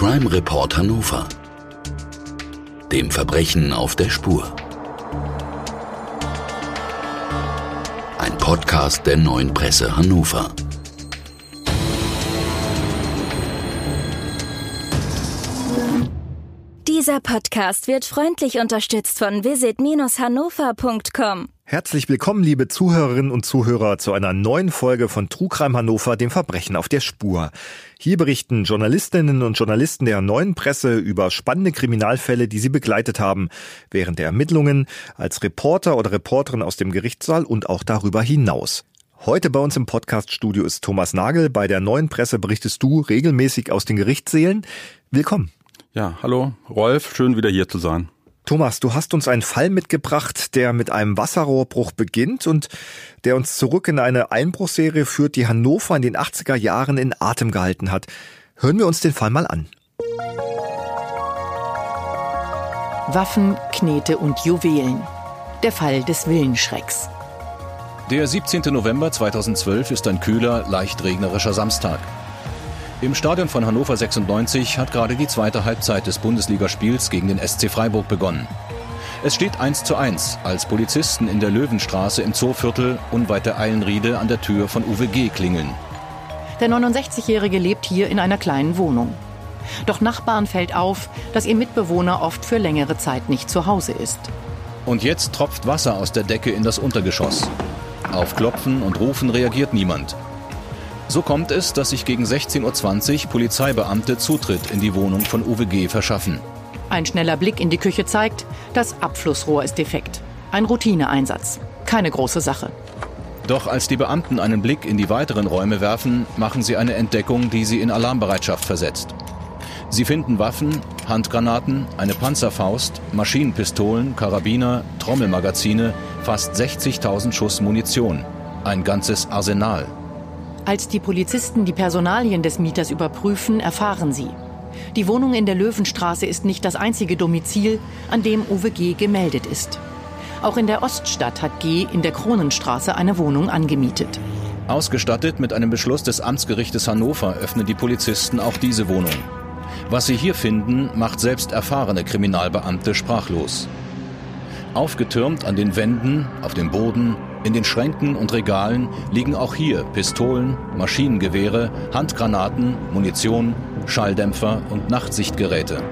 Crime Report Hannover. Dem Verbrechen auf der Spur. Ein Podcast der neuen Presse Hannover. Dieser Podcast wird freundlich unterstützt von visit-hannover.com. Herzlich willkommen, liebe Zuhörerinnen und Zuhörer, zu einer neuen Folge von Trugreim Hannover, dem Verbrechen auf der Spur. Hier berichten Journalistinnen und Journalisten der neuen Presse über spannende Kriminalfälle, die sie begleitet haben, während der Ermittlungen, als Reporter oder Reporterin aus dem Gerichtssaal und auch darüber hinaus. Heute bei uns im Podcaststudio ist Thomas Nagel. Bei der neuen Presse berichtest du regelmäßig aus den Gerichtssälen. Willkommen. Ja, hallo Rolf, schön wieder hier zu sein. Thomas, du hast uns einen Fall mitgebracht, der mit einem Wasserrohrbruch beginnt und der uns zurück in eine Einbruchserie führt, die Hannover in den 80er Jahren in Atem gehalten hat. Hören wir uns den Fall mal an. Waffen, Knete und Juwelen. Der Fall des Willenschrecks. Der 17. November 2012 ist ein kühler, leicht regnerischer Samstag. Im Stadion von Hannover 96 hat gerade die zweite Halbzeit des Bundesligaspiels gegen den SC Freiburg begonnen. Es steht 1 zu 1, als Polizisten in der Löwenstraße im Zooviertel unweit der Eilenriede an der Tür von UWG klingeln. Der 69-Jährige lebt hier in einer kleinen Wohnung. Doch Nachbarn fällt auf, dass ihr Mitbewohner oft für längere Zeit nicht zu Hause ist. Und jetzt tropft Wasser aus der Decke in das Untergeschoss. Auf Klopfen und Rufen reagiert niemand. So kommt es, dass sich gegen 16.20 Uhr Polizeibeamte Zutritt in die Wohnung von UWG verschaffen. Ein schneller Blick in die Küche zeigt, das Abflussrohr ist defekt. Ein Routineeinsatz. Keine große Sache. Doch als die Beamten einen Blick in die weiteren Räume werfen, machen sie eine Entdeckung, die sie in Alarmbereitschaft versetzt. Sie finden Waffen, Handgranaten, eine Panzerfaust, Maschinenpistolen, Karabiner, Trommelmagazine, fast 60.000 Schuss Munition. Ein ganzes Arsenal. Als die Polizisten die Personalien des Mieters überprüfen, erfahren sie. Die Wohnung in der Löwenstraße ist nicht das einzige Domizil, an dem Uwe G. gemeldet ist. Auch in der Oststadt hat G. in der Kronenstraße eine Wohnung angemietet. Ausgestattet mit einem Beschluss des Amtsgerichtes Hannover öffnen die Polizisten auch diese Wohnung. Was sie hier finden, macht selbst erfahrene Kriminalbeamte sprachlos. Aufgetürmt an den Wänden, auf dem Boden, in den Schränken und Regalen liegen auch hier Pistolen, Maschinengewehre, Handgranaten, Munition, Schalldämpfer und Nachtsichtgeräte.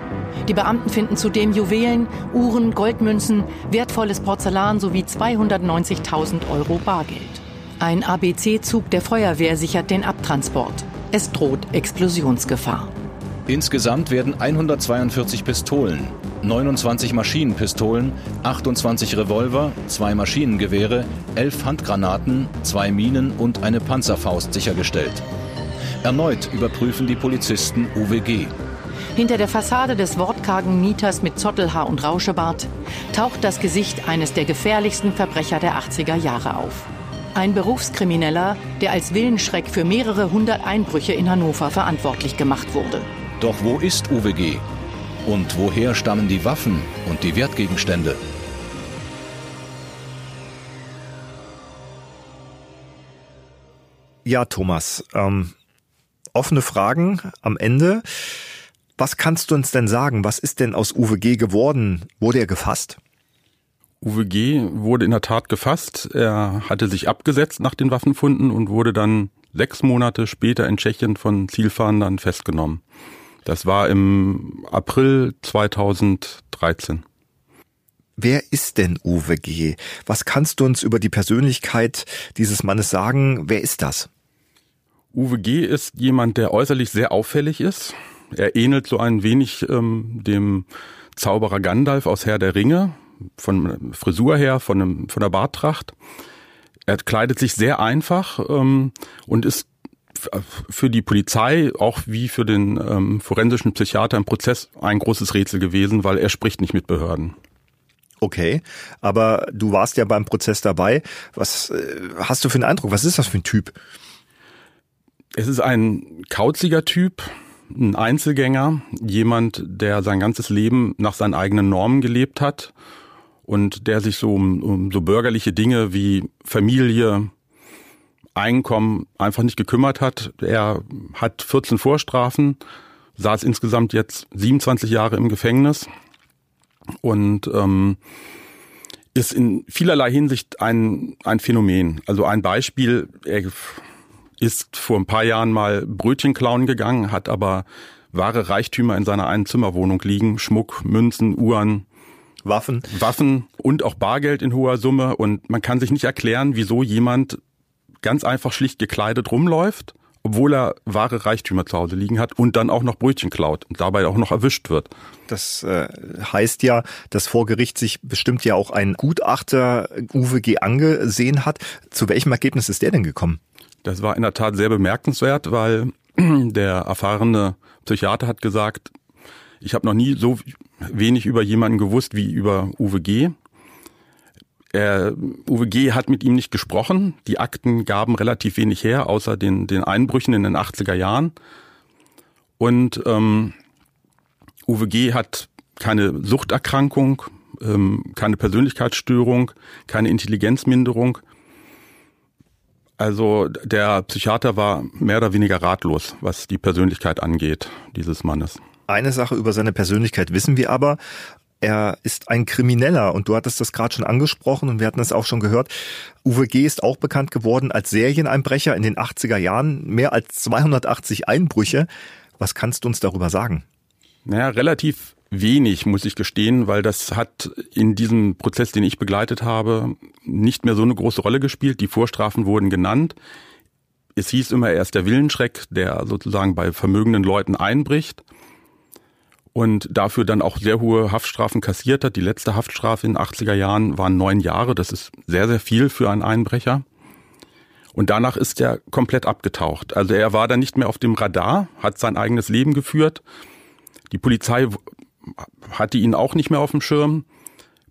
Die Beamten finden zudem Juwelen, Uhren, Goldmünzen, wertvolles Porzellan sowie 290.000 Euro Bargeld. Ein ABC-Zug der Feuerwehr sichert den Abtransport. Es droht Explosionsgefahr. Insgesamt werden 142 Pistolen, 29 Maschinenpistolen, 28 Revolver, zwei Maschinengewehre, 11 Handgranaten, zwei Minen und eine Panzerfaust sichergestellt. Erneut überprüfen die Polizisten UWG. Hinter der Fassade des wortkargen Mieters mit Zottelhaar und Rauschebart taucht das Gesicht eines der gefährlichsten Verbrecher der 80er Jahre auf. Ein Berufskrimineller, der als Willenschreck für mehrere hundert Einbrüche in Hannover verantwortlich gemacht wurde. Doch wo ist UWG? Und woher stammen die Waffen und die Wertgegenstände? Ja, Thomas, ähm, offene Fragen am Ende. Was kannst du uns denn sagen? Was ist denn aus UWG geworden? Wurde er gefasst? UWG wurde in der Tat gefasst. Er hatte sich abgesetzt nach den Waffenfunden und wurde dann sechs Monate später in Tschechien von Zielfahndern festgenommen. Das war im April 2013. Wer ist denn Uwe G? Was kannst du uns über die Persönlichkeit dieses Mannes sagen? Wer ist das? Uwe G. ist jemand, der äußerlich sehr auffällig ist. Er ähnelt so ein wenig ähm, dem Zauberer Gandalf aus Herr der Ringe, von Frisur her, von, einem, von der Barttracht. Er kleidet sich sehr einfach ähm, und ist für die Polizei, auch wie für den ähm, forensischen Psychiater im Prozess ein großes Rätsel gewesen, weil er spricht nicht mit Behörden. Okay, aber du warst ja beim Prozess dabei. Was äh, hast du für einen Eindruck? Was ist das für ein Typ? Es ist ein kauziger Typ, ein Einzelgänger, jemand, der sein ganzes Leben nach seinen eigenen Normen gelebt hat und der sich so um, um so bürgerliche Dinge wie Familie, Einkommen einfach nicht gekümmert hat. Er hat 14 Vorstrafen, saß insgesamt jetzt 27 Jahre im Gefängnis und ähm, ist in vielerlei Hinsicht ein, ein Phänomen. Also ein Beispiel, er ist vor ein paar Jahren mal Brötchen klauen gegangen, hat aber wahre Reichtümer in seiner Einzimmerwohnung liegen, Schmuck, Münzen, Uhren, Waffen. Waffen und auch Bargeld in hoher Summe. Und man kann sich nicht erklären, wieso jemand ganz einfach schlicht gekleidet rumläuft, obwohl er wahre Reichtümer zu Hause liegen hat und dann auch noch Brötchen klaut und dabei auch noch erwischt wird. Das äh, heißt ja, dass vor Gericht sich bestimmt ja auch ein Gutachter Uwe G. angesehen hat. Zu welchem Ergebnis ist der denn gekommen? Das war in der Tat sehr bemerkenswert, weil der erfahrene Psychiater hat gesagt, ich habe noch nie so wenig über jemanden gewusst wie über Uwe G. Er, Uwe G. hat mit ihm nicht gesprochen. Die Akten gaben relativ wenig her, außer den, den Einbrüchen in den 80er Jahren. Und ähm, Uwe G. hat keine Suchterkrankung, ähm, keine Persönlichkeitsstörung, keine Intelligenzminderung. Also der Psychiater war mehr oder weniger ratlos, was die Persönlichkeit angeht, dieses Mannes. Eine Sache über seine Persönlichkeit wissen wir aber. Er ist ein Krimineller und du hattest das gerade schon angesprochen und wir hatten es auch schon gehört. Uwe G. ist auch bekannt geworden als Serieneinbrecher in den 80er Jahren. Mehr als 280 Einbrüche. Was kannst du uns darüber sagen? Naja, relativ wenig, muss ich gestehen, weil das hat in diesem Prozess, den ich begleitet habe, nicht mehr so eine große Rolle gespielt. Die Vorstrafen wurden genannt. Es hieß immer, er ist der Willenschreck, der sozusagen bei vermögenden Leuten einbricht und dafür dann auch sehr hohe Haftstrafen kassiert hat. Die letzte Haftstrafe in den 80er Jahren waren neun Jahre. Das ist sehr, sehr viel für einen Einbrecher. Und danach ist er komplett abgetaucht. Also er war dann nicht mehr auf dem Radar, hat sein eigenes Leben geführt. Die Polizei hatte ihn auch nicht mehr auf dem Schirm,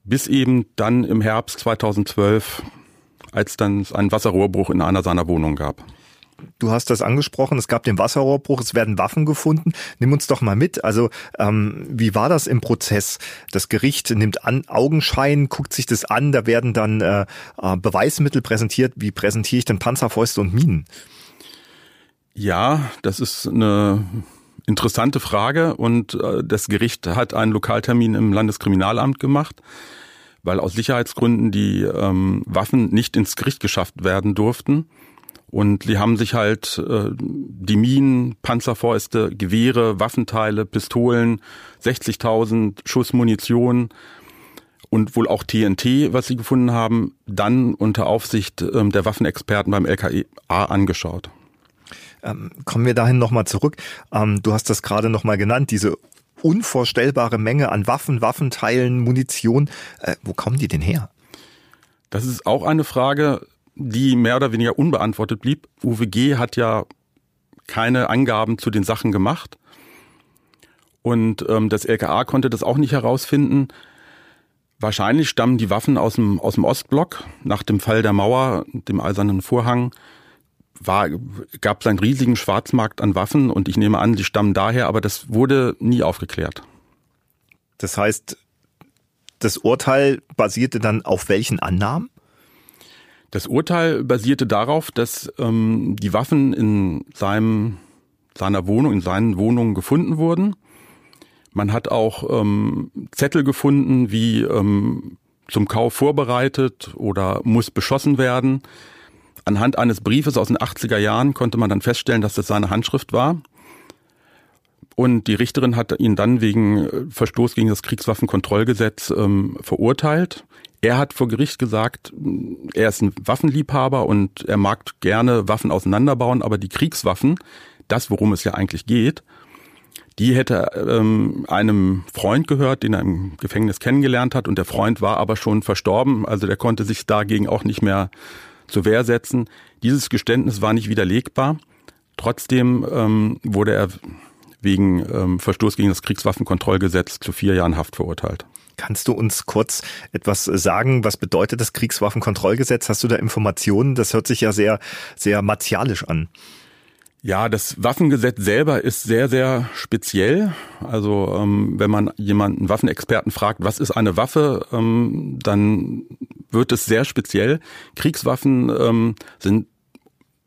bis eben dann im Herbst 2012, als dann ein Wasserrohrbruch in einer seiner Wohnungen gab. Du hast das angesprochen, es gab den Wasserrohrbruch, es werden Waffen gefunden. Nimm uns doch mal mit. Also ähm, wie war das im Prozess? Das Gericht nimmt an Augenschein, guckt sich das an, da werden dann äh, äh Beweismittel präsentiert. Wie präsentiere ich denn Panzerfäuste und Minen? Ja, das ist eine interessante Frage und äh, das Gericht hat einen Lokaltermin im Landeskriminalamt gemacht, weil aus Sicherheitsgründen die ähm, Waffen nicht ins Gericht geschafft werden durften. Und die haben sich halt äh, die Minen, Panzerfäuste, Gewehre, Waffenteile, Pistolen, 60.000 Schuss Munition und wohl auch TNT, was sie gefunden haben, dann unter Aufsicht ähm, der Waffenexperten beim LKA angeschaut. Ähm, kommen wir dahin nochmal zurück. Ähm, du hast das gerade nochmal genannt, diese unvorstellbare Menge an Waffen, Waffenteilen, Munition. Äh, wo kommen die denn her? Das ist auch eine Frage, die mehr oder weniger unbeantwortet blieb. UWG hat ja keine Angaben zu den Sachen gemacht. Und ähm, das LKA konnte das auch nicht herausfinden. Wahrscheinlich stammen die Waffen aus dem, aus dem Ostblock. Nach dem Fall der Mauer, dem eisernen Vorhang, war, gab es einen riesigen Schwarzmarkt an Waffen und ich nehme an, die stammen daher, aber das wurde nie aufgeklärt. Das heißt, das Urteil basierte dann auf welchen Annahmen? Das Urteil basierte darauf, dass ähm, die Waffen in seinem, seiner Wohnung, in seinen Wohnungen gefunden wurden. Man hat auch ähm, Zettel gefunden, wie ähm, zum Kauf vorbereitet oder muss beschossen werden. Anhand eines Briefes aus den 80er Jahren konnte man dann feststellen, dass das seine Handschrift war. Und die Richterin hat ihn dann wegen äh, Verstoß gegen das Kriegswaffenkontrollgesetz ähm, verurteilt. Er hat vor Gericht gesagt, er ist ein Waffenliebhaber und er mag gerne Waffen auseinanderbauen, aber die Kriegswaffen, das worum es ja eigentlich geht, die hätte ähm, einem Freund gehört, den er im Gefängnis kennengelernt hat und der Freund war aber schon verstorben, also der konnte sich dagegen auch nicht mehr zur Wehr setzen. Dieses Geständnis war nicht widerlegbar. Trotzdem ähm, wurde er wegen ähm, Verstoß gegen das Kriegswaffenkontrollgesetz zu vier Jahren Haft verurteilt. Kannst du uns kurz etwas sagen? Was bedeutet das Kriegswaffenkontrollgesetz? Hast du da Informationen? Das hört sich ja sehr, sehr martialisch an. Ja, das Waffengesetz selber ist sehr, sehr speziell. Also ähm, wenn man jemanden Waffenexperten fragt, was ist eine Waffe, ähm, dann wird es sehr speziell. Kriegswaffen ähm, sind,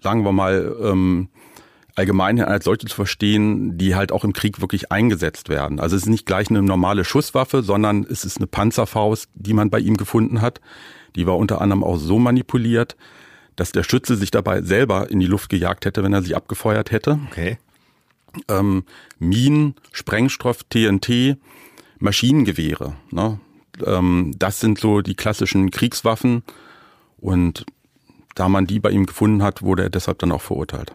sagen wir mal, ähm, allgemein als solche zu verstehen, die halt auch im Krieg wirklich eingesetzt werden. Also es ist nicht gleich eine normale Schusswaffe, sondern es ist eine Panzerfaust, die man bei ihm gefunden hat. Die war unter anderem auch so manipuliert, dass der Schütze sich dabei selber in die Luft gejagt hätte, wenn er sie abgefeuert hätte. Okay. Ähm, Minen, Sprengstoff, TNT, Maschinengewehre. Ne? Ähm, das sind so die klassischen Kriegswaffen. Und da man die bei ihm gefunden hat, wurde er deshalb dann auch verurteilt.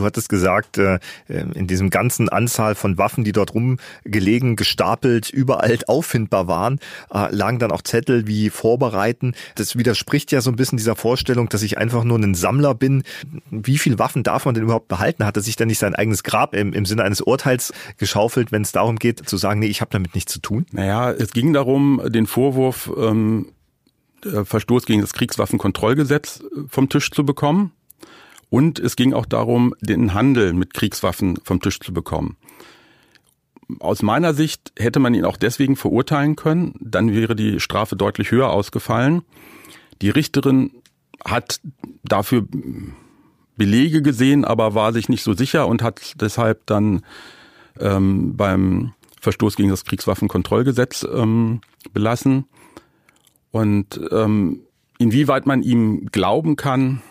Du hattest gesagt, äh, in diesem ganzen Anzahl von Waffen, die dort rumgelegen, gestapelt, überall auffindbar waren, äh, lagen dann auch Zettel wie Vorbereiten. Das widerspricht ja so ein bisschen dieser Vorstellung, dass ich einfach nur ein Sammler bin. Wie viel Waffen darf man denn überhaupt behalten? Hat er sich dann nicht sein eigenes Grab im, im Sinne eines Urteils geschaufelt, wenn es darum geht, zu sagen, nee, ich habe damit nichts zu tun? Naja, es ging darum, den Vorwurf ähm, Verstoß gegen das Kriegswaffenkontrollgesetz vom Tisch zu bekommen. Und es ging auch darum, den Handel mit Kriegswaffen vom Tisch zu bekommen. Aus meiner Sicht hätte man ihn auch deswegen verurteilen können, dann wäre die Strafe deutlich höher ausgefallen. Die Richterin hat dafür Belege gesehen, aber war sich nicht so sicher und hat deshalb dann ähm, beim Verstoß gegen das Kriegswaffenkontrollgesetz ähm, belassen. Und ähm, inwieweit man ihm glauben kann,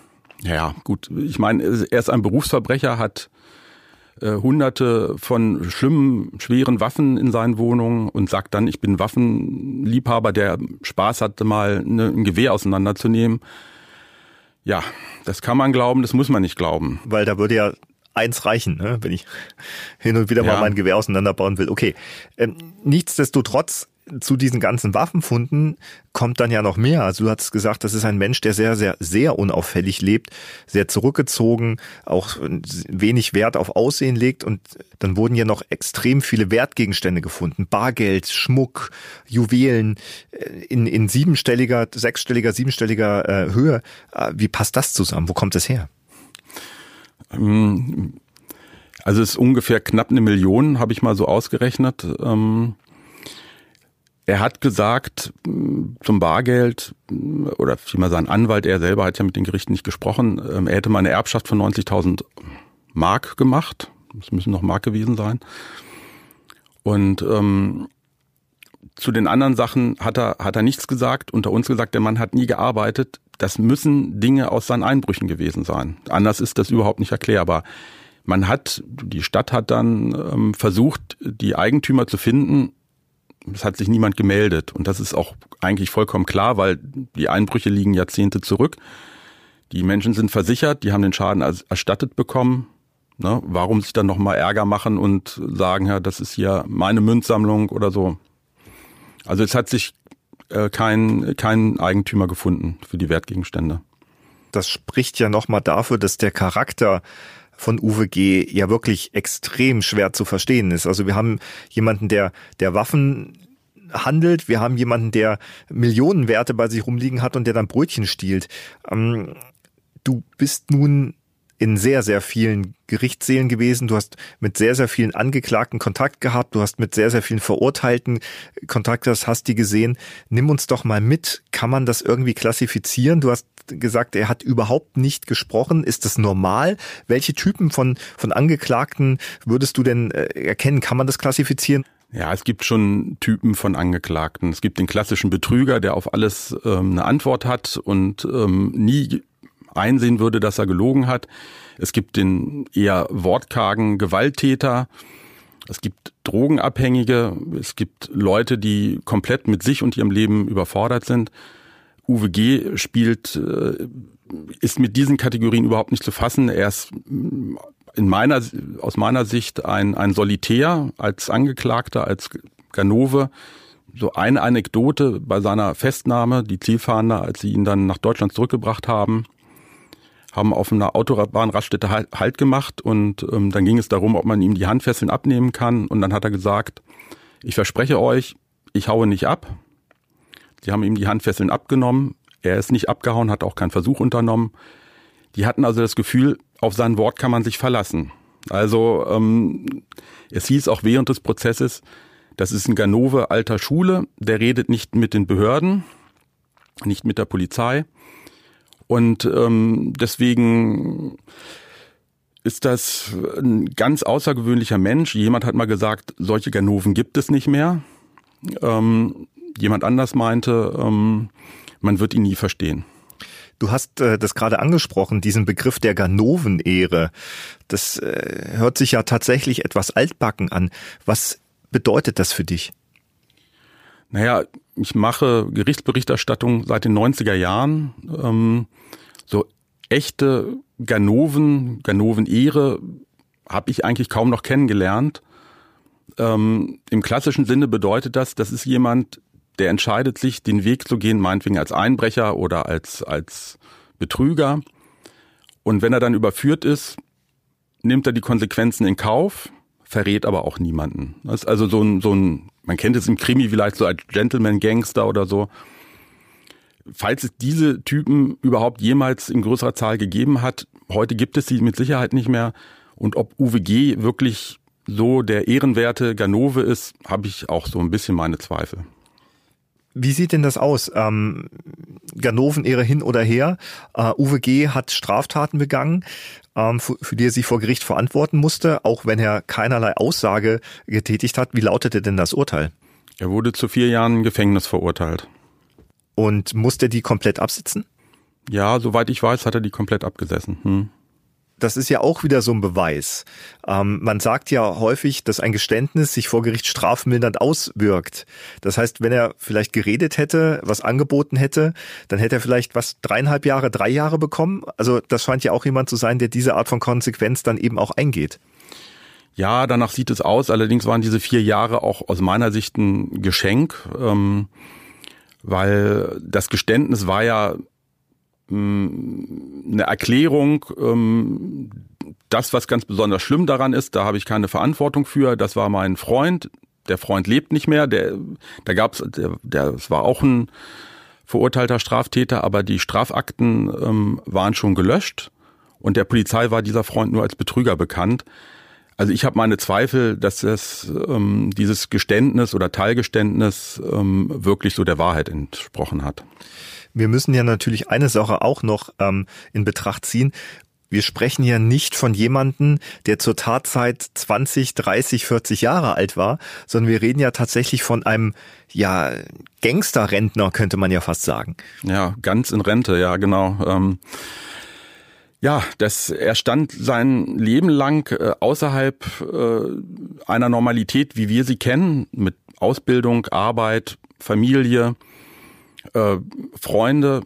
ja, gut, ich meine, er ist ein Berufsverbrecher, hat äh, hunderte von schlimmen, schweren Waffen in seinen Wohnungen und sagt dann, ich bin Waffenliebhaber, der Spaß hatte, mal ne, ein Gewehr auseinanderzunehmen. Ja, das kann man glauben, das muss man nicht glauben. Weil da würde ja eins reichen, ne? wenn ich hin und wieder ja. mal mein Gewehr auseinanderbauen will. Okay, ähm, nichtsdestotrotz zu diesen ganzen Waffenfunden kommt dann ja noch mehr. Also du hast gesagt, das ist ein Mensch, der sehr, sehr, sehr unauffällig lebt, sehr zurückgezogen, auch wenig Wert auf Aussehen legt. Und dann wurden ja noch extrem viele Wertgegenstände gefunden. Bargeld, Schmuck, Juwelen äh, in, in siebenstelliger, sechsstelliger, siebenstelliger äh, Höhe. Äh, wie passt das zusammen? Wo kommt es her? Ähm, also es ist ungefähr knapp eine Million, habe ich mal so ausgerechnet. Ähm, er hat gesagt, mm, zum Bargeld, mm, oder vielmehr sein Anwalt, er selber hat ja mit den Gerichten nicht gesprochen, ähm, er hätte mal eine Erbschaft von 90.000 Mark gemacht. Das müssen noch Mark gewesen sein. Und ähm, zu den anderen Sachen hat er, hat er nichts gesagt. Unter uns gesagt, der Mann hat nie gearbeitet. Das müssen Dinge aus seinen Einbrüchen gewesen sein. Anders ist das überhaupt nicht erklärbar. Man hat, die Stadt hat dann ähm, versucht, die Eigentümer zu finden es hat sich niemand gemeldet. Und das ist auch eigentlich vollkommen klar, weil die Einbrüche liegen Jahrzehnte zurück. Die Menschen sind versichert, die haben den Schaden erstattet bekommen. Ne? Warum sich dann nochmal Ärger machen und sagen, ja, das ist hier meine Münzsammlung oder so. Also es hat sich äh, kein, kein Eigentümer gefunden für die Wertgegenstände. Das spricht ja nochmal dafür, dass der Charakter von Uwe G. ja wirklich extrem schwer zu verstehen ist. Also wir haben jemanden, der, der Waffen handelt. Wir haben jemanden, der Millionenwerte bei sich rumliegen hat und der dann Brötchen stiehlt. Ähm, du bist nun in sehr, sehr vielen Gerichtssälen gewesen. Du hast mit sehr, sehr vielen Angeklagten Kontakt gehabt. Du hast mit sehr, sehr vielen Verurteilten Kontakt gehabt, hast die gesehen. Nimm uns doch mal mit. Kann man das irgendwie klassifizieren? Du hast gesagt, er hat überhaupt nicht gesprochen. Ist das normal? Welche Typen von, von Angeklagten würdest du denn äh, erkennen? Kann man das klassifizieren? Ja, es gibt schon Typen von Angeklagten. Es gibt den klassischen Betrüger, der auf alles ähm, eine Antwort hat und ähm, nie einsehen würde, dass er gelogen hat. Es gibt den eher wortkargen Gewalttäter. Es gibt Drogenabhängige. Es gibt Leute, die komplett mit sich und ihrem Leben überfordert sind. Uwe G. spielt, äh, ist mit diesen Kategorien überhaupt nicht zu fassen. Er ist in meiner, aus meiner Sicht ein, ein Solitär als Angeklagter, als Ganove. So eine Anekdote bei seiner Festnahme, die Zielfahnder, als sie ihn dann nach Deutschland zurückgebracht haben, haben auf einer Autobahnraststätte halt, gemacht und ähm, dann ging es darum, ob man ihm die Handfesseln abnehmen kann und dann hat er gesagt, ich verspreche euch, ich haue nicht ab. Sie haben ihm die Handfesseln abgenommen, er ist nicht abgehauen, hat auch keinen Versuch unternommen. Die hatten also das Gefühl, auf sein Wort kann man sich verlassen. Also ähm, es hieß auch während des Prozesses, das ist ein Ganove alter Schule, der redet nicht mit den Behörden, nicht mit der Polizei, und ähm, deswegen ist das ein ganz außergewöhnlicher Mensch. Jemand hat mal gesagt, solche Ganoven gibt es nicht mehr. Ähm, jemand anders meinte, ähm, man wird ihn nie verstehen. Du hast äh, das gerade angesprochen, diesen Begriff der Ganoven-Ehre. Das äh, hört sich ja tatsächlich etwas altbacken an. Was bedeutet das für dich? Naja, ich mache Gerichtsberichterstattung seit den 90er Jahren. Ähm, so echte Ganoven, Ganoven-Ehre habe ich eigentlich kaum noch kennengelernt. Ähm, Im klassischen Sinne bedeutet das, das ist jemand, der entscheidet sich, den Weg zu gehen, meinetwegen als Einbrecher oder als, als Betrüger. Und wenn er dann überführt ist, nimmt er die Konsequenzen in Kauf, verrät aber auch niemanden. Das ist also so ein, so ein, man kennt es im Krimi vielleicht so als Gentleman-Gangster oder so. Falls es diese Typen überhaupt jemals in größerer Zahl gegeben hat, heute gibt es sie mit Sicherheit nicht mehr. Und ob UWG wirklich so der ehrenwerte Ganove ist, habe ich auch so ein bisschen meine Zweifel. Wie sieht denn das aus? Ähm, Ganoven-Ehre hin oder her. Uh, Uwe G. hat Straftaten begangen, ähm, für, für die er sich vor Gericht verantworten musste, auch wenn er keinerlei Aussage getätigt hat. Wie lautete denn das Urteil? Er wurde zu vier Jahren Gefängnis verurteilt. Und musste die komplett absitzen? Ja, soweit ich weiß, hat er die komplett abgesessen. Hm das ist ja auch wieder so ein Beweis. Ähm, man sagt ja häufig, dass ein Geständnis sich vor Gericht strafmildernd auswirkt. Das heißt, wenn er vielleicht geredet hätte, was angeboten hätte, dann hätte er vielleicht was dreieinhalb Jahre, drei Jahre bekommen. Also das scheint ja auch jemand zu sein, der diese Art von Konsequenz dann eben auch eingeht. Ja, danach sieht es aus. Allerdings waren diese vier Jahre auch aus meiner Sicht ein Geschenk, ähm, weil das Geständnis war ja eine Erklärung, ähm, das, was ganz besonders schlimm daran ist, da habe ich keine Verantwortung für. Das war mein Freund. Der Freund lebt nicht mehr. Der, da gab's, der, der, das war auch ein verurteilter Straftäter, aber die Strafakten ähm, waren schon gelöscht und der Polizei war dieser Freund nur als Betrüger bekannt. Also ich habe meine Zweifel, dass das, ähm, dieses Geständnis oder Teilgeständnis ähm, wirklich so der Wahrheit entsprochen hat. Wir müssen ja natürlich eine Sache auch noch ähm, in Betracht ziehen. Wir sprechen ja nicht von jemanden, der zur Tatzeit 20, 30, 40 Jahre alt war, sondern wir reden ja tatsächlich von einem, ja, Gangsterrentner, könnte man ja fast sagen. Ja, ganz in Rente, ja, genau. Ähm ja, das, er stand sein Leben lang äh, außerhalb äh, einer Normalität, wie wir sie kennen, mit Ausbildung, Arbeit, Familie äh, Freunde.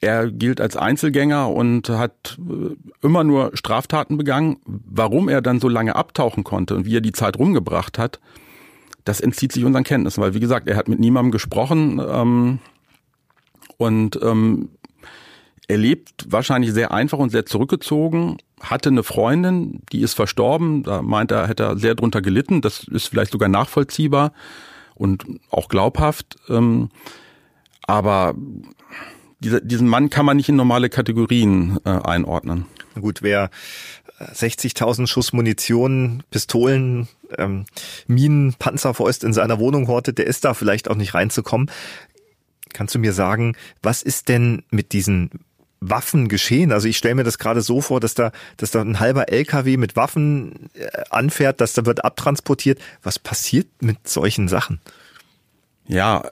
Er gilt als Einzelgänger und hat äh, immer nur Straftaten begangen. Warum er dann so lange abtauchen konnte und wie er die Zeit rumgebracht hat, das entzieht sich unseren Kenntnissen, weil wie gesagt, er hat mit niemandem gesprochen ähm, und ähm, er lebt wahrscheinlich sehr einfach und sehr zurückgezogen, hatte eine Freundin, die ist verstorben, da meint er, hätte er sehr drunter gelitten, das ist vielleicht sogar nachvollziehbar und auch glaubhaft. Ähm, aber dieser, diesen Mann kann man nicht in normale Kategorien äh, einordnen. Gut, wer 60.000 äh, Schuss Munition, Pistolen, ähm, Minen, Panzerfäust in seiner Wohnung hortet, der ist da vielleicht auch nicht reinzukommen. Kannst du mir sagen, was ist denn mit diesen Waffen geschehen? Also ich stelle mir das gerade so vor, dass da, dass da ein halber LKW mit Waffen äh, anfährt, dass da wird abtransportiert. Was passiert mit solchen Sachen? Ja,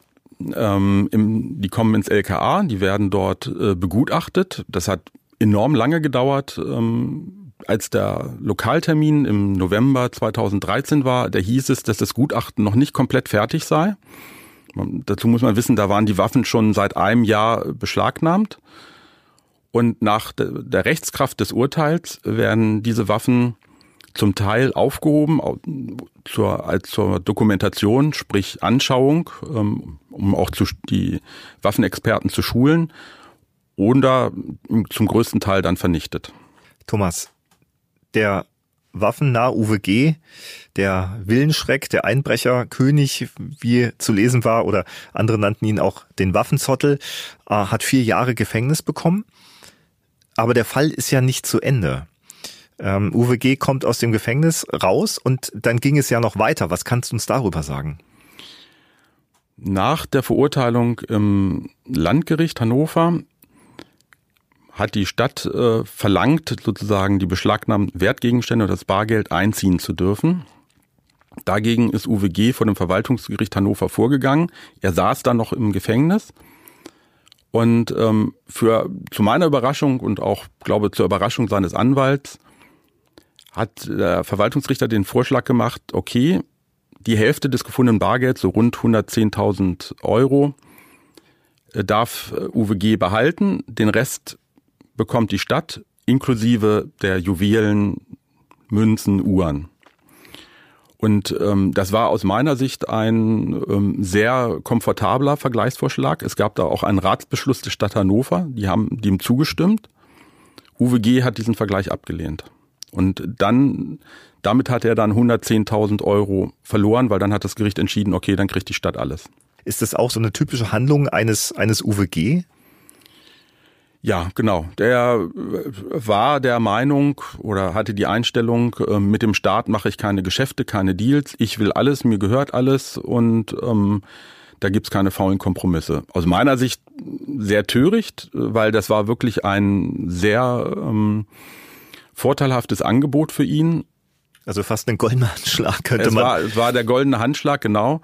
ähm, im, die kommen ins LKA, die werden dort äh, begutachtet. Das hat enorm lange gedauert. Ähm, als der Lokaltermin im November 2013 war, da hieß es, dass das Gutachten noch nicht komplett fertig sei. Dazu muss man wissen, da waren die Waffen schon seit einem Jahr beschlagnahmt. Und nach der Rechtskraft des Urteils werden diese Waffen zum Teil aufgehoben zur, zur Dokumentation, sprich Anschauung, ähm, um auch zu, die Waffenexperten zu schulen oder zum größten Teil dann vernichtet. Thomas, der waffennah Uwe G., der Willenschreck, der Einbrecherkönig, wie zu lesen war, oder andere nannten ihn auch den Waffenzottel, äh, hat vier Jahre Gefängnis bekommen. Aber der Fall ist ja nicht zu Ende. Ähm, Uwe G. kommt aus dem Gefängnis raus und dann ging es ja noch weiter. Was kannst du uns darüber sagen? Nach der Verurteilung im Landgericht Hannover hat die Stadt äh, verlangt, sozusagen die beschlagnahmten Wertgegenstände oder das Bargeld einziehen zu dürfen. Dagegen ist UWG vor dem Verwaltungsgericht Hannover vorgegangen. Er saß dann noch im Gefängnis. Und ähm, für zu meiner Überraschung und auch, glaube zur Überraschung seines Anwalts hat der Verwaltungsrichter den Vorschlag gemacht, okay, die Hälfte des gefundenen Bargelds, so rund 110.000 Euro, äh, darf äh, UWG behalten. Den Rest bekommt die Stadt inklusive der Juwelen, Münzen, Uhren. Und ähm, das war aus meiner Sicht ein ähm, sehr komfortabler Vergleichsvorschlag. Es gab da auch einen Ratsbeschluss der Stadt Hannover, die haben dem zugestimmt. UWG hat diesen Vergleich abgelehnt. Und dann, damit hat er dann 110.000 Euro verloren, weil dann hat das Gericht entschieden, okay, dann kriegt die Stadt alles. Ist das auch so eine typische Handlung eines, eines UWG? Ja, genau. Der äh, war der Meinung oder hatte die Einstellung, ähm, mit dem Staat mache ich keine Geschäfte, keine Deals, ich will alles, mir gehört alles und ähm, da gibt's keine faulen Kompromisse. Aus meiner Sicht sehr töricht, weil das war wirklich ein sehr ähm, vorteilhaftes Angebot für ihn. Also fast ein goldener Handschlag könnte es man. War, es war der goldene Handschlag, genau.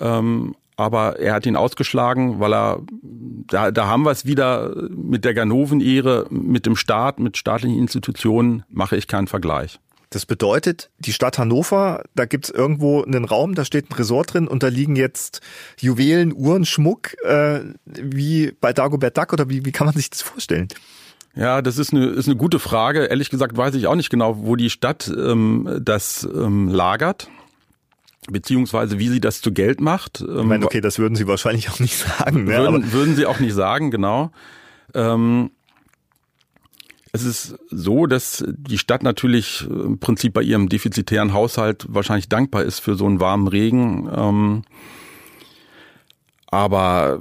Ähm, aber er hat ihn ausgeschlagen, weil er, da, da haben wir es wieder mit der Ganoven-Ehre, mit dem Staat, mit staatlichen Institutionen, mache ich keinen Vergleich. Das bedeutet, die Stadt Hannover, da gibt's irgendwo einen Raum, da steht ein Resort drin und da liegen jetzt Juwelen, Uhren, Schmuck, äh, wie bei Dagobert Duck oder wie, wie kann man sich das vorstellen? Ja, das ist eine, ist eine gute Frage. Ehrlich gesagt weiß ich auch nicht genau, wo die Stadt ähm, das ähm, lagert beziehungsweise wie sie das zu Geld macht. Ich meine, ähm, okay, das würden Sie wahrscheinlich auch nicht sagen. Ne? Würden, würden Sie auch nicht sagen, genau. Ähm, es ist so, dass die Stadt natürlich im Prinzip bei ihrem defizitären Haushalt wahrscheinlich dankbar ist für so einen warmen Regen. Ähm, aber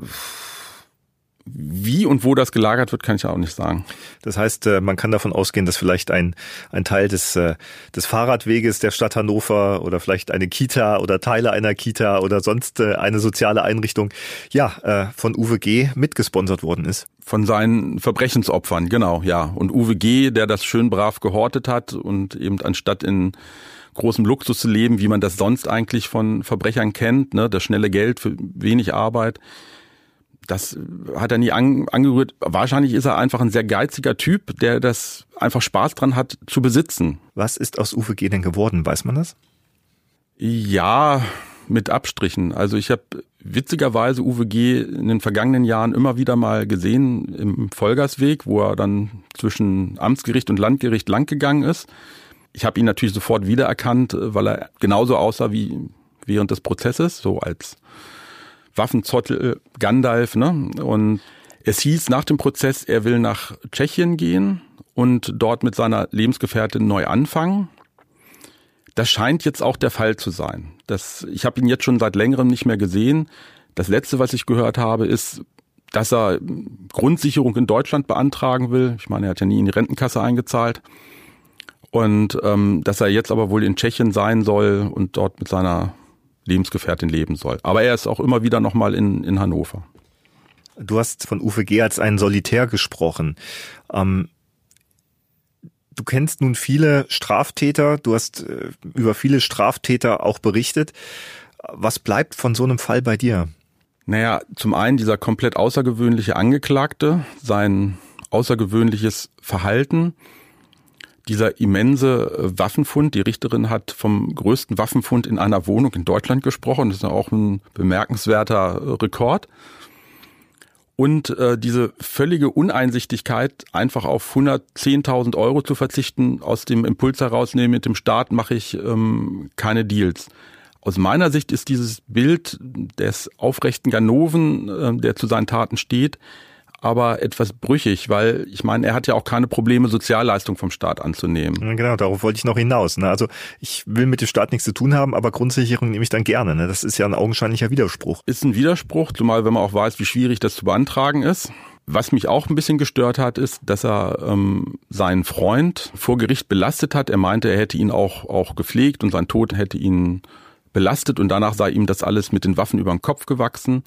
wie und wo das gelagert wird, kann ich auch nicht sagen. Das heißt, äh, man kann davon ausgehen, dass vielleicht ein, ein Teil des, äh, des Fahrradweges der Stadt Hannover oder vielleicht eine Kita oder Teile einer Kita oder sonst äh, eine soziale Einrichtung, ja, von Uwe G. mitgesponsert worden ist. Von seinen Verbrechensopfern, genau, ja. Und Uwe G., der das schön brav gehortet hat und eben anstatt in großem Luxus zu leben, wie man das sonst eigentlich von Verbrechern kennt, ne, das schnelle Geld für wenig Arbeit, das hat er nie an, angerührt. Wahrscheinlich ist er einfach ein sehr geiziger Typ, der das einfach Spaß dran hat zu besitzen. Was ist aus Uwe G. denn geworden? Weiß man das? Ja, mit Abstrichen. Also ich habe witzigerweise Uwe G. in den vergangenen Jahren immer wieder mal gesehen im Vollgasweg, wo er dann zwischen Amtsgericht und Landgericht langgegangen ist. Ich habe ihn natürlich sofort wiedererkannt, weil er genauso aussah wie während des Prozesses, so als Waffenzottel Gandalf, ne? Und es hieß nach dem Prozess, er will nach Tschechien gehen und dort mit seiner Lebensgefährtin neu anfangen. Das scheint jetzt auch der Fall zu sein. Das, ich habe ihn jetzt schon seit längerem nicht mehr gesehen. Das letzte, was ich gehört habe, ist, dass er Grundsicherung in Deutschland beantragen will. Ich meine, er hat ja nie in die Rentenkasse eingezahlt. Und ähm, dass er jetzt aber wohl in Tschechien sein soll und dort mit seiner Lebensgefährtin leben soll. Aber er ist auch immer wieder nochmal in, in Hannover. Du hast von Uwe G. als einen Solitär gesprochen. Ähm, du kennst nun viele Straftäter, du hast äh, über viele Straftäter auch berichtet. Was bleibt von so einem Fall bei dir? Naja, zum einen dieser komplett außergewöhnliche Angeklagte, sein außergewöhnliches Verhalten, dieser immense äh, Waffenfund. Die Richterin hat vom größten Waffenfund in einer Wohnung in Deutschland gesprochen. Das ist auch ein bemerkenswerter äh, Rekord. Und äh, diese völlige Uneinsichtigkeit, einfach auf 110.000 Euro zu verzichten, aus dem Impuls herausnehmen, mit dem Staat mache ich ähm, keine Deals. Aus meiner Sicht ist dieses Bild des aufrechten Ganoven, äh, der zu seinen Taten steht, aber etwas brüchig, weil ich meine, er hat ja auch keine Probleme, Sozialleistung vom Staat anzunehmen. Genau, darauf wollte ich noch hinaus. Ne? Also ich will mit dem Staat nichts zu tun haben, aber Grundsicherung nehme ich dann gerne. Ne? Das ist ja ein augenscheinlicher Widerspruch. Ist ein Widerspruch, zumal wenn man auch weiß, wie schwierig das zu beantragen ist. Was mich auch ein bisschen gestört hat, ist, dass er ähm, seinen Freund vor Gericht belastet hat. Er meinte, er hätte ihn auch, auch gepflegt und sein Tod hätte ihn belastet und danach sei ihm das alles mit den Waffen über den Kopf gewachsen.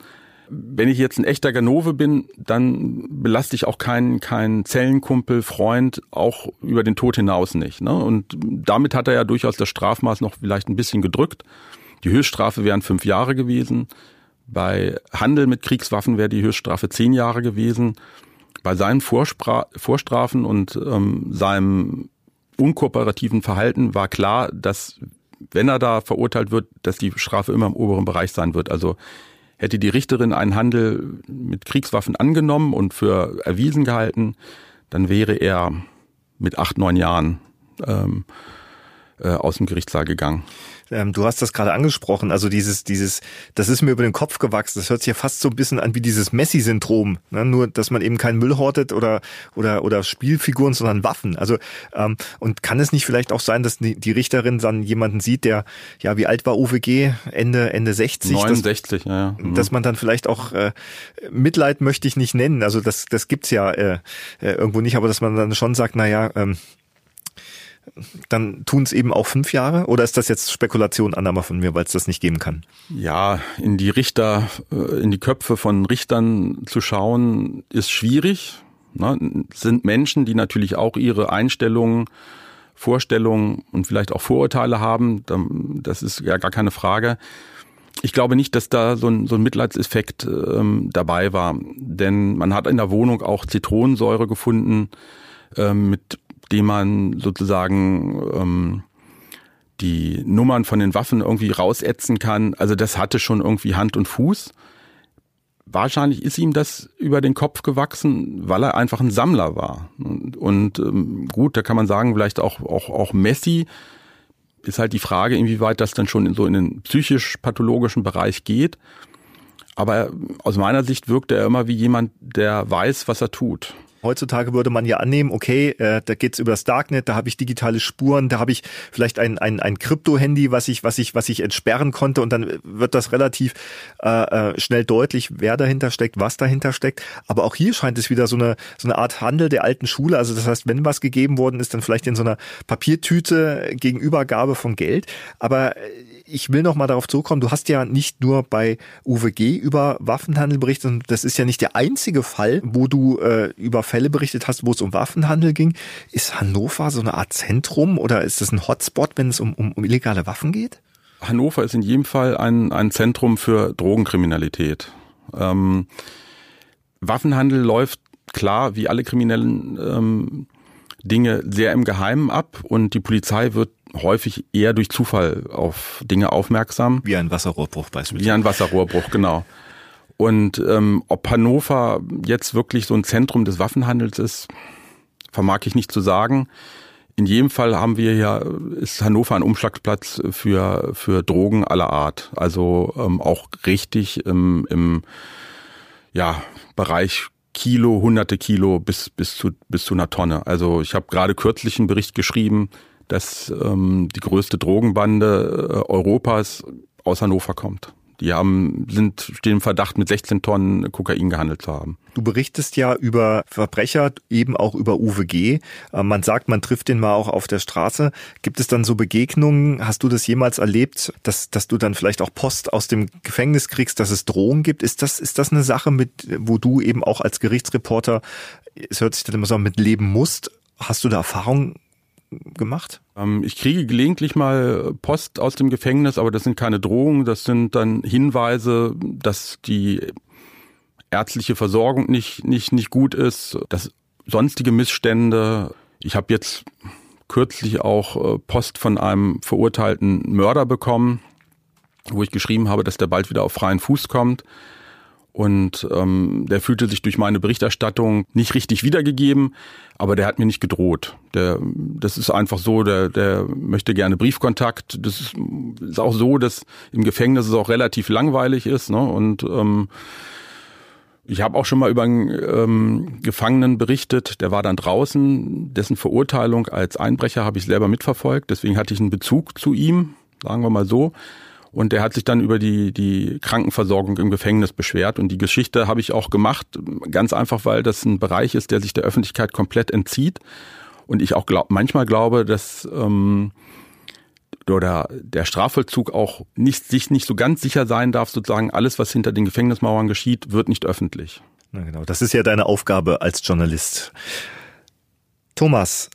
Wenn ich jetzt ein echter Ganove bin, dann belaste ich auch keinen, keinen Zellenkumpel, Freund, auch über den Tod hinaus nicht. Ne? Und damit hat er ja durchaus das Strafmaß noch vielleicht ein bisschen gedrückt. Die Höchststrafe wären fünf Jahre gewesen. Bei Handel mit Kriegswaffen wäre die Höchststrafe zehn Jahre gewesen. Bei seinen Vorspra Vorstrafen und ähm, seinem unkooperativen Verhalten war klar, dass wenn er da verurteilt wird, dass die Strafe immer im oberen Bereich sein wird. Also hätte die Richterin einen Handel mit Kriegswaffen angenommen und für erwiesen gehalten, dann wäre er mit acht, neun Jahren ähm, äh, aus dem Gerichtssaal gegangen. Ähm, du hast das gerade angesprochen, also dieses, dieses, das ist mir über den Kopf gewachsen. Das hört sich ja fast so ein bisschen an wie dieses Messi-Syndrom. Ne? Nur, dass man eben keinen Müll hortet oder, oder, oder Spielfiguren, sondern Waffen. Also, ähm, und kann es nicht vielleicht auch sein, dass die, die Richterin dann jemanden sieht, der, ja, wie alt war UWG? Ende, Ende 60? 69, dass, ja, ja. Mhm. Dass man dann vielleicht auch, äh, Mitleid möchte ich nicht nennen. Also, das, das gibt's ja äh, äh, irgendwo nicht, aber dass man dann schon sagt, na ja, ähm, dann tun es eben auch fünf Jahre? Oder ist das jetzt Spekulation, Annahme von mir, weil es das nicht geben kann? Ja, in die Richter, äh, in die Köpfe von Richtern zu schauen, ist schwierig. Ne? Sind Menschen, die natürlich auch ihre Einstellungen, Vorstellungen und vielleicht auch Vorurteile haben. Das ist ja gar keine Frage. Ich glaube nicht, dass da so ein, so ein Mitleidseffekt ähm, dabei war, denn man hat in der Wohnung auch Zitronensäure gefunden ähm, mit dem man sozusagen ähm, die Nummern von den Waffen irgendwie rausätzen kann. Also das hatte schon irgendwie Hand und Fuß. Wahrscheinlich ist ihm das über den Kopf gewachsen, weil er einfach ein Sammler war. Und, und ähm, gut, da kann man sagen, vielleicht auch, auch, auch Messi ist halt die Frage, inwieweit das dann schon in so in den psychisch-pathologischen Bereich geht. Aber aus meiner Sicht wirkt er immer wie jemand, der weiß, was er tut. Heutzutage würde man ja annehmen, okay, äh, da geht's über das Darknet, da habe ich digitale Spuren, da habe ich vielleicht ein, ein, ein Krypto-Handy, was ich, was, ich, was ich entsperren konnte und dann wird das relativ äh, äh, schnell deutlich, wer dahinter steckt, was dahinter steckt. Aber auch hier scheint es wieder so eine, so eine Art Handel der alten Schule. Also das heißt, wenn was gegeben worden ist, dann vielleicht in so einer Papiertüte gegenübergabe von Geld. Aber äh, ich will noch mal darauf zurückkommen. Du hast ja nicht nur bei UWG über Waffenhandel berichtet, und das ist ja nicht der einzige Fall, wo du äh, über Fälle berichtet hast, wo es um Waffenhandel ging. Ist Hannover so eine Art Zentrum oder ist das ein Hotspot, wenn es um, um, um illegale Waffen geht? Hannover ist in jedem Fall ein, ein Zentrum für Drogenkriminalität. Ähm, Waffenhandel läuft klar, wie alle kriminellen ähm, Dinge, sehr im Geheimen ab und die Polizei wird häufig eher durch Zufall auf Dinge aufmerksam. Wie ein Wasserrohrbruch beispielsweise. Wie ein Wasserrohrbruch, genau. Und ähm, ob Hannover jetzt wirklich so ein Zentrum des Waffenhandels ist, vermag ich nicht zu sagen. In jedem Fall haben wir ja, ist Hannover ein Umschlagsplatz für, für Drogen aller Art. Also ähm, auch richtig im, im ja, Bereich Kilo, hunderte Kilo bis, bis, zu, bis zu einer Tonne. Also ich habe gerade kürzlich einen Bericht geschrieben, dass ähm, die größte Drogenbande äh, Europas aus Hannover kommt. Die haben, sind, stehen im Verdacht, mit 16 Tonnen Kokain gehandelt zu haben. Du berichtest ja über Verbrecher, eben auch über UWG. Äh, man sagt, man trifft den mal auch auf der Straße. Gibt es dann so Begegnungen? Hast du das jemals erlebt, dass, dass du dann vielleicht auch Post aus dem Gefängnis kriegst, dass es Drohungen gibt? Ist das, ist das eine Sache, mit, wo du eben auch als Gerichtsreporter, es hört sich dann immer so an, mit leben musst? Hast du da Erfahrungen gemacht? Ähm, ich kriege gelegentlich mal Post aus dem Gefängnis, aber das sind keine Drohungen, das sind dann Hinweise, dass die ärztliche Versorgung nicht, nicht, nicht gut ist, dass sonstige Missstände. Ich habe jetzt kürzlich auch äh, Post von einem verurteilten Mörder bekommen, wo ich geschrieben habe, dass der bald wieder auf freien Fuß kommt. Und ähm, der fühlte sich durch meine Berichterstattung nicht richtig wiedergegeben, aber der hat mir nicht gedroht. Der, das ist einfach so, der, der möchte gerne Briefkontakt. Das ist, ist auch so, dass im Gefängnis es auch relativ langweilig ist. Ne? Und ähm, ich habe auch schon mal über einen ähm, Gefangenen berichtet, der war dann draußen, dessen Verurteilung als Einbrecher habe ich selber mitverfolgt, deswegen hatte ich einen Bezug zu ihm, sagen wir mal so. Und der hat sich dann über die, die Krankenversorgung im Gefängnis beschwert. Und die Geschichte habe ich auch gemacht, ganz einfach, weil das ein Bereich ist, der sich der Öffentlichkeit komplett entzieht. Und ich auch glaub, manchmal glaube, dass ähm, oder der Strafvollzug auch nicht, sich nicht so ganz sicher sein darf, sozusagen alles, was hinter den Gefängnismauern geschieht, wird nicht öffentlich. Na genau, das ist ja deine Aufgabe als Journalist. Thomas,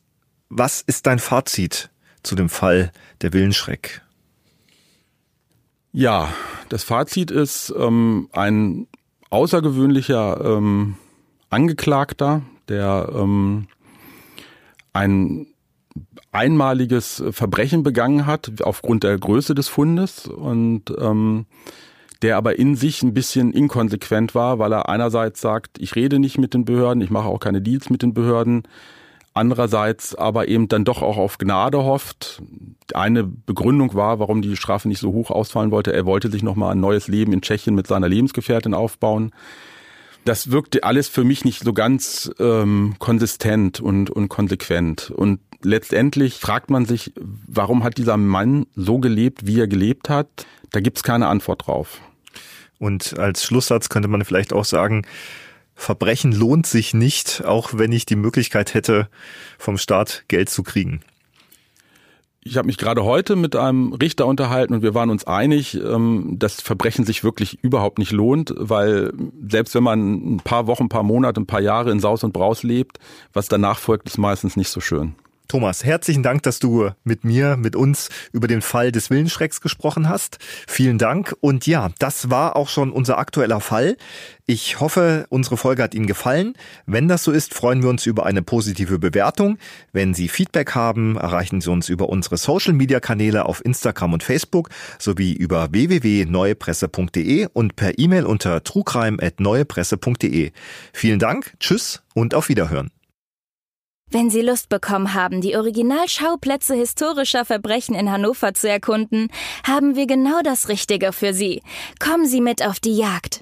was ist dein Fazit zu dem Fall der Willenschreck? Ja, das Fazit ist ähm, ein außergewöhnlicher ähm, Angeklagter, der ähm, ein einmaliges Verbrechen begangen hat aufgrund der Größe des Fundes und ähm, der aber in sich ein bisschen inkonsequent war, weil er einerseits sagt, ich rede nicht mit den Behörden, ich mache auch keine Deals mit den Behörden, andererseits aber eben dann doch auch auf Gnade hofft. Eine Begründung war, warum die Strafe nicht so hoch ausfallen wollte, er wollte sich nochmal ein neues Leben in Tschechien mit seiner Lebensgefährtin aufbauen. Das wirkte alles für mich nicht so ganz ähm, konsistent und, und konsequent. Und letztendlich fragt man sich, warum hat dieser Mann so gelebt, wie er gelebt hat? Da gibt's keine Antwort drauf. Und als Schlusssatz könnte man vielleicht auch sagen, Verbrechen lohnt sich nicht, auch wenn ich die Möglichkeit hätte, vom Staat Geld zu kriegen. Ich habe mich gerade heute mit einem Richter unterhalten und wir waren uns einig, ähm, dass Verbrechen sich wirklich überhaupt nicht lohnt, weil selbst wenn man ein paar Wochen, ein paar Monate, ein paar Jahre in Saus und Braus lebt, was danach folgt, ist meistens nicht so schön. Thomas, herzlichen Dank, dass du mit mir, mit uns über den Fall des Willenschrecks gesprochen hast. Vielen Dank. Und ja, das war auch schon unser aktueller Fall. Ich hoffe, unsere Folge hat Ihnen gefallen. Wenn das so ist, freuen wir uns über eine positive Bewertung. Wenn Sie Feedback haben, erreichen Sie uns über unsere Social-Media-Kanäle auf Instagram und Facebook sowie über www.neuepresse.de und per E-Mail unter truecrime.neuepresse.de. Vielen Dank, tschüss und auf Wiederhören. Wenn Sie Lust bekommen haben, die Originalschauplätze historischer Verbrechen in Hannover zu erkunden, haben wir genau das Richtige für Sie. Kommen Sie mit auf die Jagd.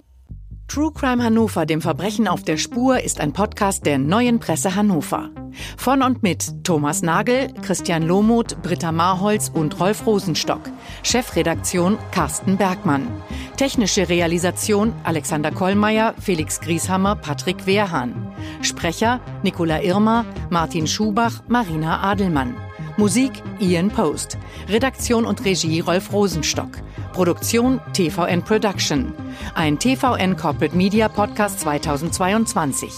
True Crime Hannover, dem Verbrechen auf der Spur, ist ein Podcast der Neuen Presse Hannover. Von und mit Thomas Nagel, Christian Lohmuth, Britta Marholz und Rolf Rosenstock. Chefredaktion Carsten Bergmann. Technische Realisation Alexander Kollmeier, Felix Grieshammer, Patrick Wehrhahn. Sprecher Nicola Irmer, Martin Schubach, Marina Adelmann. Musik Ian Post. Redaktion und Regie Rolf Rosenstock. Produktion TVN Production. Ein TVN Corporate Media Podcast 2022.